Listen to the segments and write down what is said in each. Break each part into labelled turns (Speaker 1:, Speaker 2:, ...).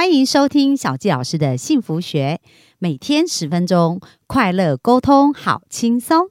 Speaker 1: 欢迎收听小纪老师的幸福学，每天十分钟，快乐沟通，好轻松。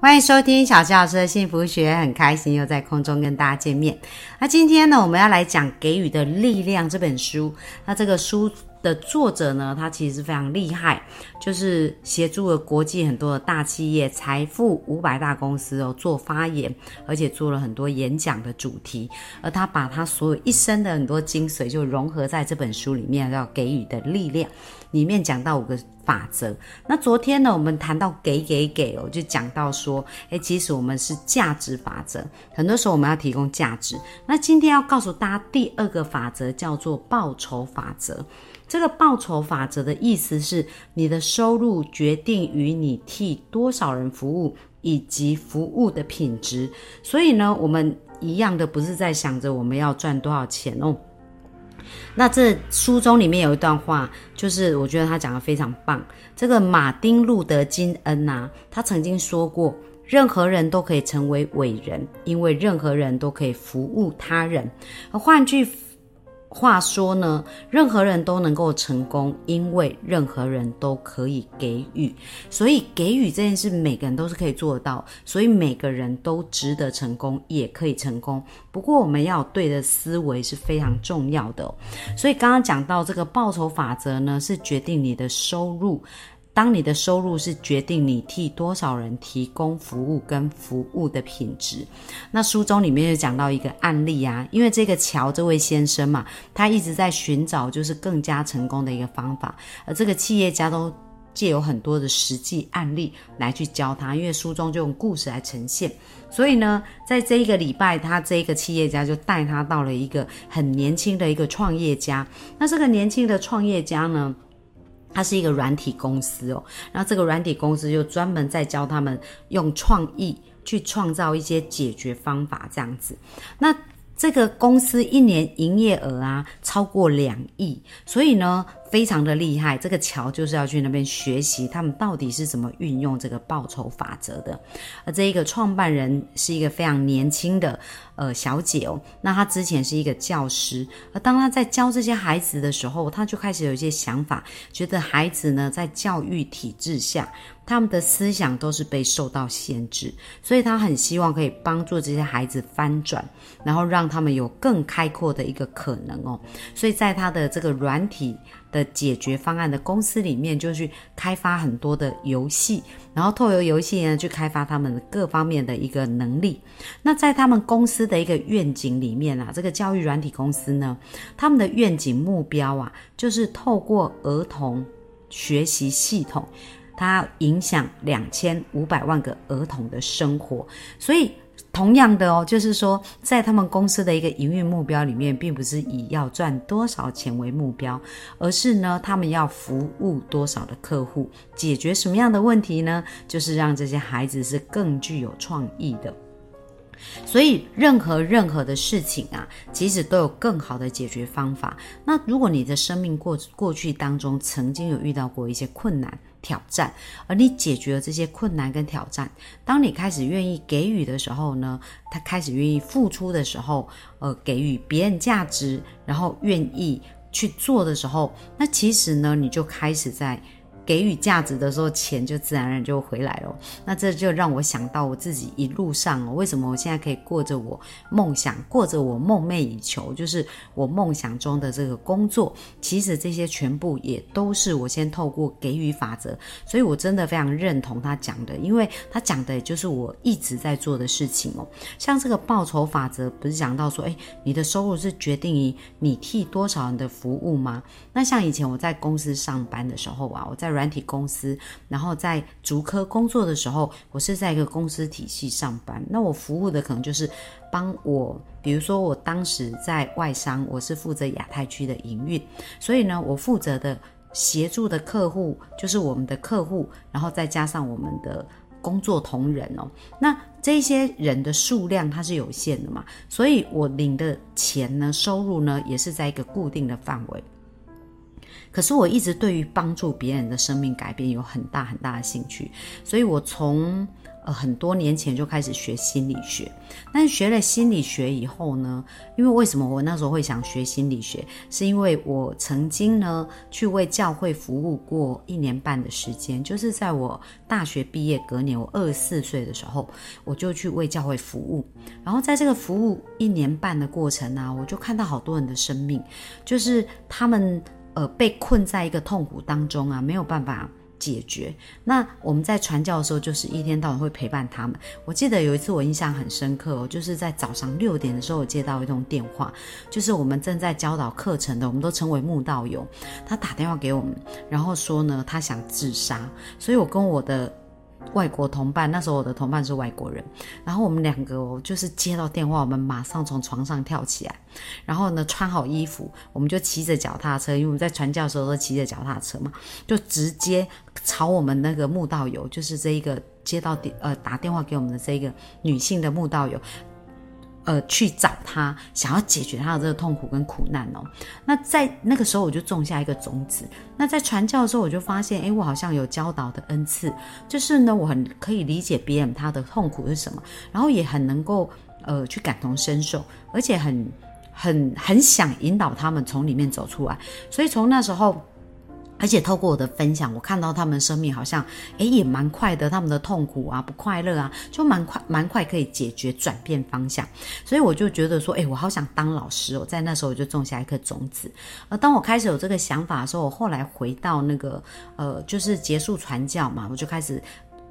Speaker 1: 欢迎收听小纪老师的幸福学，很开心又在空中跟大家见面。那今天呢，我们要来讲《给予的力量》这本书。那这个书。的作者呢，他其实是非常厉害，就是协助了国际很多的大企业、财富五百大公司哦做发言，而且做了很多演讲的主题。而他把他所有一生的很多精髓，就融合在这本书里面，要给予的力量里面讲到五个法则。那昨天呢，我们谈到给给给哦，就讲到说，诶，其实我们是价值法则，很多时候我们要提供价值。那今天要告诉大家第二个法则叫做报酬法则。这个报酬法则的意思是，你的收入决定于你替多少人服务以及服务的品质。所以呢，我们一样的不是在想着我们要赚多少钱哦。那这书中里面有一段话，就是我觉得他讲的非常棒。这个马丁路德金恩呐，他曾经说过，任何人都可以成为伟人，因为任何人都可以服务他人。而换句话说呢，任何人都能够成功，因为任何人都可以给予。所以给予这件事，每个人都是可以做到。所以每个人都值得成功，也可以成功。不过我们要对的思维是非常重要的。所以刚刚讲到这个报酬法则呢，是决定你的收入。当你的收入是决定你替多少人提供服务跟服务的品质，那书中里面就讲到一个案例啊，因为这个乔这位先生嘛，他一直在寻找就是更加成功的一个方法，而这个企业家都借有很多的实际案例来去教他，因为书中就用故事来呈现，所以呢，在这一个礼拜，他这一个企业家就带他到了一个很年轻的一个创业家，那这个年轻的创业家呢？它是一个软体公司哦，然后这个软体公司就专门在教他们用创意去创造一些解决方法这样子。那这个公司一年营业额啊超过两亿，所以呢。非常的厉害，这个乔就是要去那边学习，他们到底是怎么运用这个报酬法则的。而这一个创办人是一个非常年轻的呃小姐哦，那她之前是一个教师，而当她在教这些孩子的时候，她就开始有一些想法，觉得孩子呢在教育体制下，他们的思想都是被受到限制，所以她很希望可以帮助这些孩子翻转，然后让他们有更开阔的一个可能哦。所以在她的这个软体。的解决方案的公司里面，就去开发很多的游戏，然后透过游戏呢，去开发他们各方面的一个能力。那在他们公司的一个愿景里面啊，这个教育软体公司呢，他们的愿景目标啊，就是透过儿童学习系统，它影响两千五百万个儿童的生活，所以。同样的哦，就是说，在他们公司的一个营运目标里面，并不是以要赚多少钱为目标，而是呢，他们要服务多少的客户，解决什么样的问题呢？就是让这些孩子是更具有创意的。所以，任何任何的事情啊，其实都有更好的解决方法。那如果你的生命过过去当中曾经有遇到过一些困难，挑战，而你解决了这些困难跟挑战，当你开始愿意给予的时候呢，他开始愿意付出的时候，呃，给予别人价值，然后愿意去做的时候，那其实呢，你就开始在。给予价值的时候，钱就自然而然就回来了。那这就让我想到我自己一路上哦，为什么我现在可以过着我梦想，过着我梦寐以求，就是我梦想中的这个工作。其实这些全部也都是我先透过给予法则，所以我真的非常认同他讲的，因为他讲的也就是我一直在做的事情哦。像这个报酬法则，不是讲到说，哎，你的收入是决定于你替多少人的服务吗？那像以前我在公司上班的时候啊，我在软体公司，然后在竹科工作的时候，我是在一个公司体系上班。那我服务的可能就是帮我，比如说我当时在外商，我是负责亚太区的营运，所以呢，我负责的协助的客户就是我们的客户，然后再加上我们的工作同仁哦。那这些人的数量它是有限的嘛，所以我领的钱呢，收入呢，也是在一个固定的范围。可是我一直对于帮助别人的生命改变有很大很大的兴趣，所以我从呃很多年前就开始学心理学。但是学了心理学以后呢，因为为什么我那时候会想学心理学，是因为我曾经呢去为教会服务过一年半的时间，就是在我大学毕业隔年，我二十四岁的时候，我就去为教会服务。然后在这个服务一年半的过程呢，我就看到好多人的生命，就是他们。呃，被困在一个痛苦当中啊，没有办法解决。那我们在传教的时候，就是一天到晚会陪伴他们。我记得有一次我印象很深刻哦，就是在早上六点的时候，我接到一通电话，就是我们正在教导课程的，我们都称为慕道友，他打电话给我们，然后说呢，他想自杀。所以我跟我的。外国同伴，那时候我的同伴是外国人，然后我们两个，就是接到电话，我们马上从床上跳起来，然后呢穿好衣服，我们就骑着脚踏车，因为我们在传教的时候都骑着脚踏车嘛，就直接朝我们那个慕道友，就是这一个接到电呃打电话给我们的这个女性的慕道友。呃，去找他，想要解决他的这个痛苦跟苦难哦。那在那个时候，我就种下一个种子。那在传教的时候，我就发现，哎，我好像有教导的恩赐，就是呢，我很可以理解别人他的痛苦是什么，然后也很能够呃去感同身受，而且很很很想引导他们从里面走出来。所以从那时候。而且透过我的分享，我看到他们生命好像，诶也蛮快的。他们的痛苦啊，不快乐啊，就蛮快，蛮快可以解决，转变方向。所以我就觉得说，诶，我好想当老师哦。在那时候我就种下一颗种子。而当我开始有这个想法的时候，我后来回到那个，呃，就是结束传教嘛，我就开始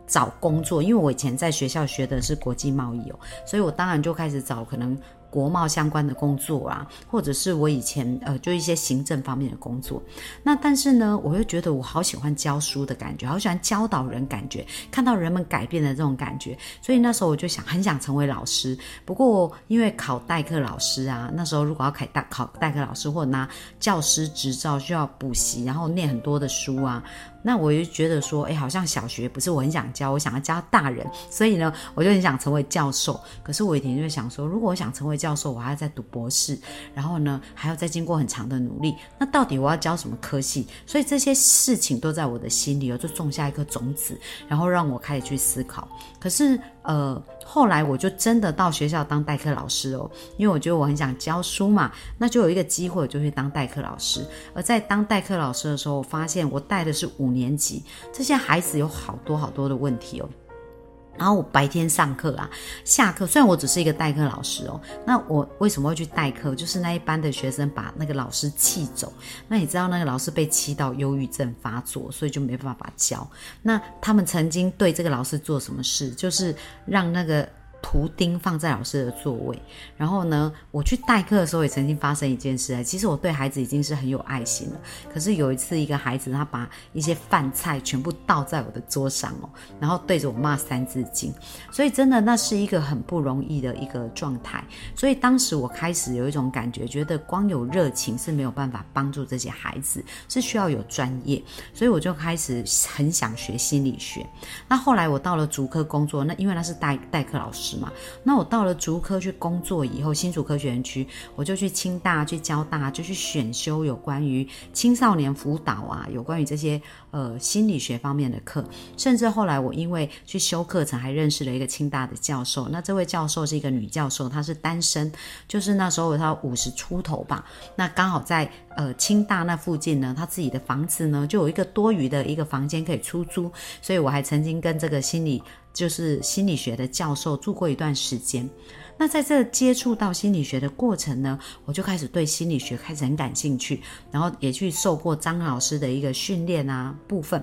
Speaker 1: 找工作。因为我以前在学校学的是国际贸易哦，所以我当然就开始找可能。国贸相关的工作啊，或者是我以前呃，就一些行政方面的工作。那但是呢，我又觉得我好喜欢教书的感觉，好喜欢教导人感觉，看到人们改变的这种感觉。所以那时候我就想，很想成为老师。不过因为考代课老师啊，那时候如果要考代考代课老师或者拿教师执照，需要补习，然后念很多的书啊。那我就觉得说，哎，好像小学不是我很想教，我想要教大人，所以呢，我就很想成为教授。可是我以前就想说，如果我想成为教教授，我还要再读博士，然后呢，还要再经过很长的努力。那到底我要教什么科系？所以这些事情都在我的心里，我就种下一颗种子，然后让我开始去思考。可是，呃，后来我就真的到学校当代课老师哦，因为我觉得我很想教书嘛，那就有一个机会，我就去当代课老师。而在当代课老师的时候，我发现我带的是五年级，这些孩子有好多好多的问题哦。然后我白天上课啊，下课虽然我只是一个代课老师哦，那我为什么会去代课？就是那一班的学生把那个老师气走，那你知道那个老师被气到忧郁症发作，所以就没办法教。那他们曾经对这个老师做什么事？就是让那个。图钉放在老师的座位，然后呢，我去代课的时候也曾经发生一件事。其实我对孩子已经是很有爱心了，可是有一次一个孩子他把一些饭菜全部倒在我的桌上哦，然后对着我骂三字经，所以真的那是一个很不容易的一个状态。所以当时我开始有一种感觉，觉得光有热情是没有办法帮助这些孩子，是需要有专业，所以我就开始很想学心理学。那后来我到了主科工作，那因为他是代代课老师。嘛，那我到了竹科去工作以后，新竹科学园区，我就去清大、去交大，就去选修有关于青少年辅导啊，有关于这些呃心理学方面的课。甚至后来我因为去修课程，还认识了一个清大的教授。那这位教授是一个女教授，她是单身，就是那时候她五十出头吧。那刚好在呃清大那附近呢，他自己的房子呢就有一个多余的一个房间可以出租，所以我还曾经跟这个心理。就是心理学的教授住过一段时间，那在这接触到心理学的过程呢，我就开始对心理学开始很感兴趣，然后也去受过张老师的一个训练啊部分。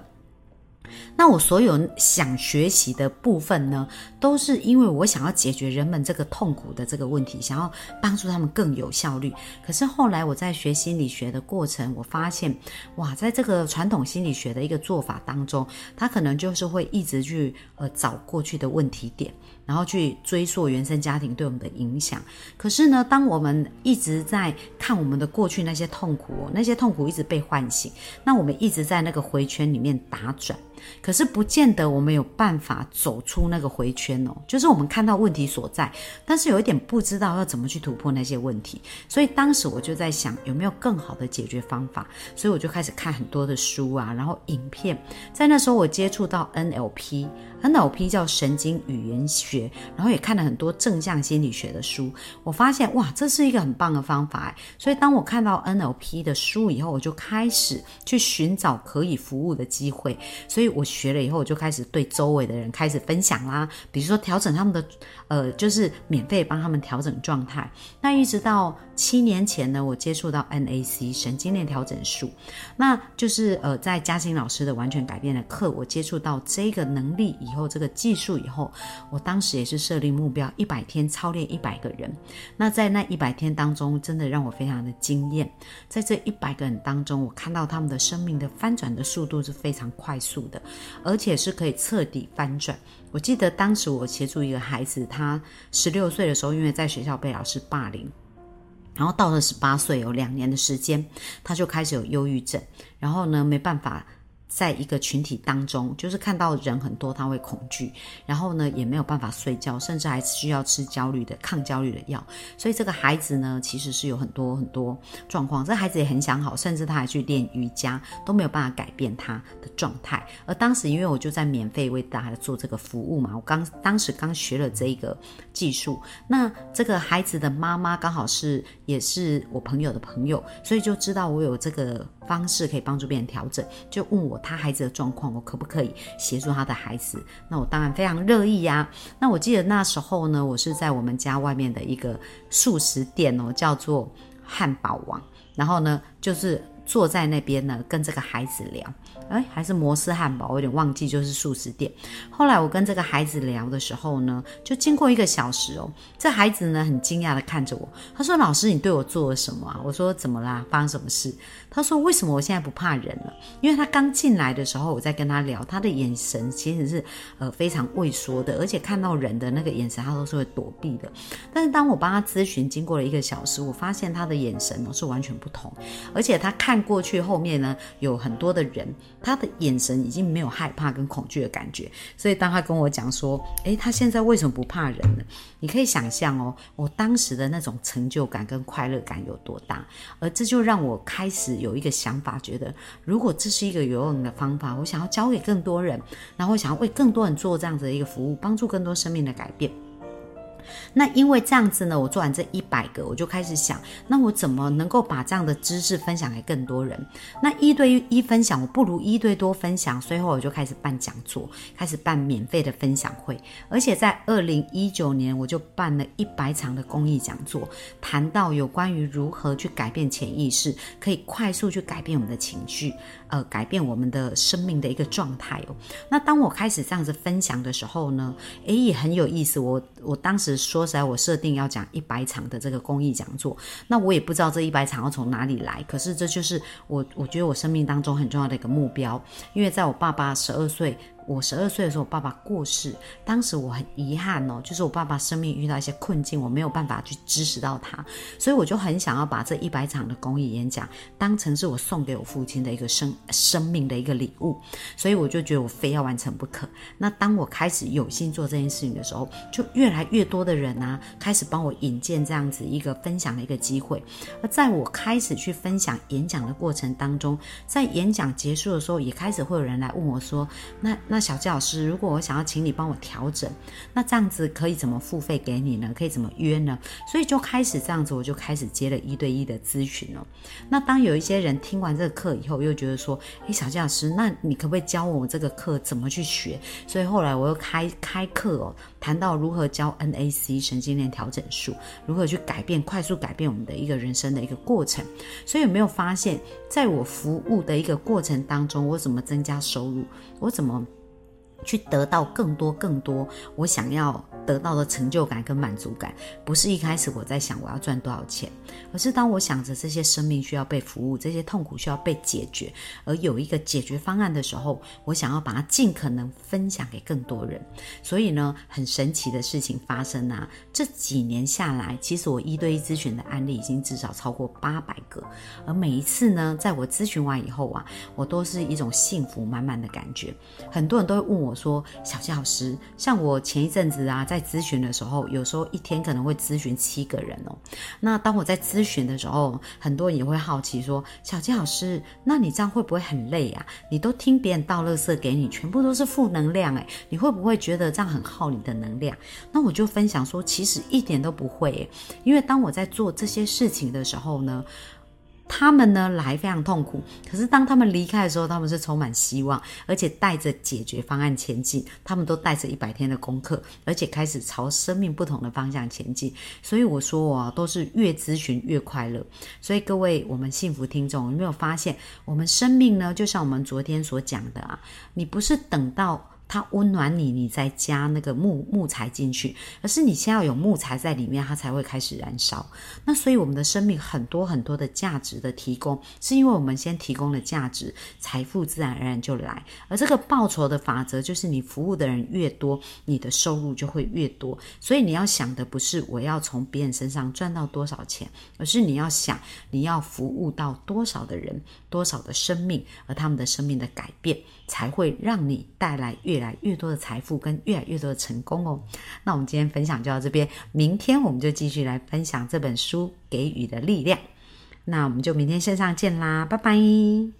Speaker 1: 那我所有想学习的部分呢，都是因为我想要解决人们这个痛苦的这个问题，想要帮助他们更有效率。可是后来我在学心理学的过程，我发现，哇，在这个传统心理学的一个做法当中，他可能就是会一直去呃找过去的问题点，然后去追溯原生家庭对我们的影响。可是呢，当我们一直在看我们的过去那些痛苦，那些痛苦一直被唤醒，那我们一直在那个回圈里面打转。可是不见得我们有办法走出那个回圈哦。就是我们看到问题所在，但是有一点不知道要怎么去突破那些问题。所以当时我就在想，有没有更好的解决方法？所以我就开始看很多的书啊，然后影片。在那时候，我接触到 NLP，NLP 叫神经语言学，然后也看了很多正向心理学的书。我发现哇，这是一个很棒的方法。所以当我看到 NLP 的书以后，我就开始去寻找可以服务的机会。所以我学了以后，我就开始对周围的人开始分享啦，比如说调整他们的，呃，就是免费帮他们调整状态。那一直到七年前呢，我接触到 NAC 神经链调整术，那就是呃，在嘉欣老师的完全改变的课，我接触到这个能力以后，这个技术以后，我当时也是设立目标，一百天操练一百个人。那在那一百天当中，真的让我非常的惊艳。在这一百个人当中，我看到他们的生命的翻转的速度是非常快速的，而且是可以彻底翻转。我记得当时我协助一个孩子，他十六岁的时候，因为在学校被老师霸凌，然后到了十八岁，有两年的时间，他就开始有忧郁症，然后呢，没办法。在一个群体当中，就是看到人很多，他会恐惧，然后呢也没有办法睡觉，甚至还需要吃焦虑的抗焦虑的药。所以这个孩子呢，其实是有很多很多状况。这孩子也很想好，甚至他还去练瑜伽，都没有办法改变他的状态。而当时因为我就在免费为大家做这个服务嘛，我刚当时刚学了这一个技术，那这个孩子的妈妈刚好是也是我朋友的朋友，所以就知道我有这个方式可以帮助别人调整，就问我。他孩子的状况，我可不可以协助他的孩子？那我当然非常乐意呀。那我记得那时候呢，我是在我们家外面的一个素食店哦，叫做汉堡王。然后呢，就是坐在那边呢，跟这个孩子聊。哎，还是摩斯汉堡，我有点忘记，就是素食店。后来我跟这个孩子聊的时候呢，就经过一个小时哦，这孩子呢很惊讶的看着我，他说：“老师，你对我做了什么啊？”我说：“怎么啦？发生什么事？”他说：“为什么我现在不怕人了？因为他刚进来的时候，我在跟他聊，他的眼神其实是呃非常畏缩的，而且看到人的那个眼神，他都是会躲避的。但是当我帮他咨询，经过了一个小时，我发现他的眼神呢是完全不同，而且他看看过去后面呢有很多的人。”他的眼神已经没有害怕跟恐惧的感觉，所以当他跟我讲说：“诶，他现在为什么不怕人呢？”你可以想象哦，我当时的那种成就感跟快乐感有多大，而这就让我开始有一个想法，觉得如果这是一个有用的方法，我想要教给更多人，然后想要为更多人做这样子的一个服务，帮助更多生命的改变。那因为这样子呢，我做完这一百个，我就开始想，那我怎么能够把这样的知识分享给更多人？那一对一分享，我不如一对多分享。随后我就开始办讲座，开始办免费的分享会，而且在二零一九年，我就办了一百场的公益讲座，谈到有关于如何去改变潜意识，可以快速去改变我们的情绪，呃，改变我们的生命的一个状态哦。那当我开始这样子分享的时候呢，诶，也很有意思。我我当时。说实在，我设定要讲一百场的这个公益讲座，那我也不知道这一百场要从哪里来。可是这就是我，我觉得我生命当中很重要的一个目标，因为在我爸爸十二岁。我十二岁的时候，我爸爸过世，当时我很遗憾哦，就是我爸爸生命遇到一些困境，我没有办法去支持到他，所以我就很想要把这一百场的公益演讲当成是我送给我父亲的一个生生命的一个礼物，所以我就觉得我非要完成不可。那当我开始有心做这件事情的时候，就越来越多的人啊，开始帮我引荐这样子一个分享的一个机会。而在我开始去分享演讲的过程当中，在演讲结束的时候，也开始会有人来问我说：“那？”那小纪老师，如果我想要请你帮我调整，那这样子可以怎么付费给你呢？可以怎么约呢？所以就开始这样子，我就开始接了一对一的咨询了。那当有一些人听完这个课以后，又觉得说，诶，小纪老师，那你可不可以教我这个课怎么去学？所以后来我又开开课哦，谈到如何教 NAC 神经链调整术，如何去改变、快速改变我们的一个人生的一个过程。所以有没有发现，在我服务的一个过程当中，我怎么增加收入？我怎么？去得到更多更多我想要得到的成就感跟满足感，不是一开始我在想我要赚多少钱，而是当我想着这些生命需要被服务，这些痛苦需要被解决，而有一个解决方案的时候，我想要把它尽可能分享给更多人。所以呢，很神奇的事情发生啊！这几年下来，其实我一对一咨询的案例已经至少超过八百个，而每一次呢，在我咨询完以后啊，我都是一种幸福满满的感觉。很多人都会问我我说：“小纪老师，像我前一阵子啊，在咨询的时候，有时候一天可能会咨询七个人哦。那当我在咨询的时候，很多人也会好奇说：小纪老师，那你这样会不会很累啊？你都听别人倒垃圾给你，全部都是负能量，诶，你会不会觉得这样很耗你的能量？那我就分享说，其实一点都不会，因为当我在做这些事情的时候呢。他们呢来非常痛苦，可是当他们离开的时候，他们是充满希望，而且带着解决方案前进。他们都带着一百天的功课，而且开始朝生命不同的方向前进。所以我说啊，都是越咨询越快乐。所以各位，我们幸福听众有没有发现，我们生命呢？就像我们昨天所讲的啊，你不是等到。它温暖你，你再加那个木木材进去，而是你先要有木材在里面，它才会开始燃烧。那所以我们的生命很多很多的价值的提供，是因为我们先提供了价值，财富自然而然就来。而这个报酬的法则就是，你服务的人越多，你的收入就会越多。所以你要想的不是我要从别人身上赚到多少钱，而是你要想你要服务到多少的人，多少的生命，而他们的生命的改变，才会让你带来越。来越多的财富跟越来越多的成功哦，那我们今天分享就到这边，明天我们就继续来分享这本书给予的力量，那我们就明天线上见啦，拜拜。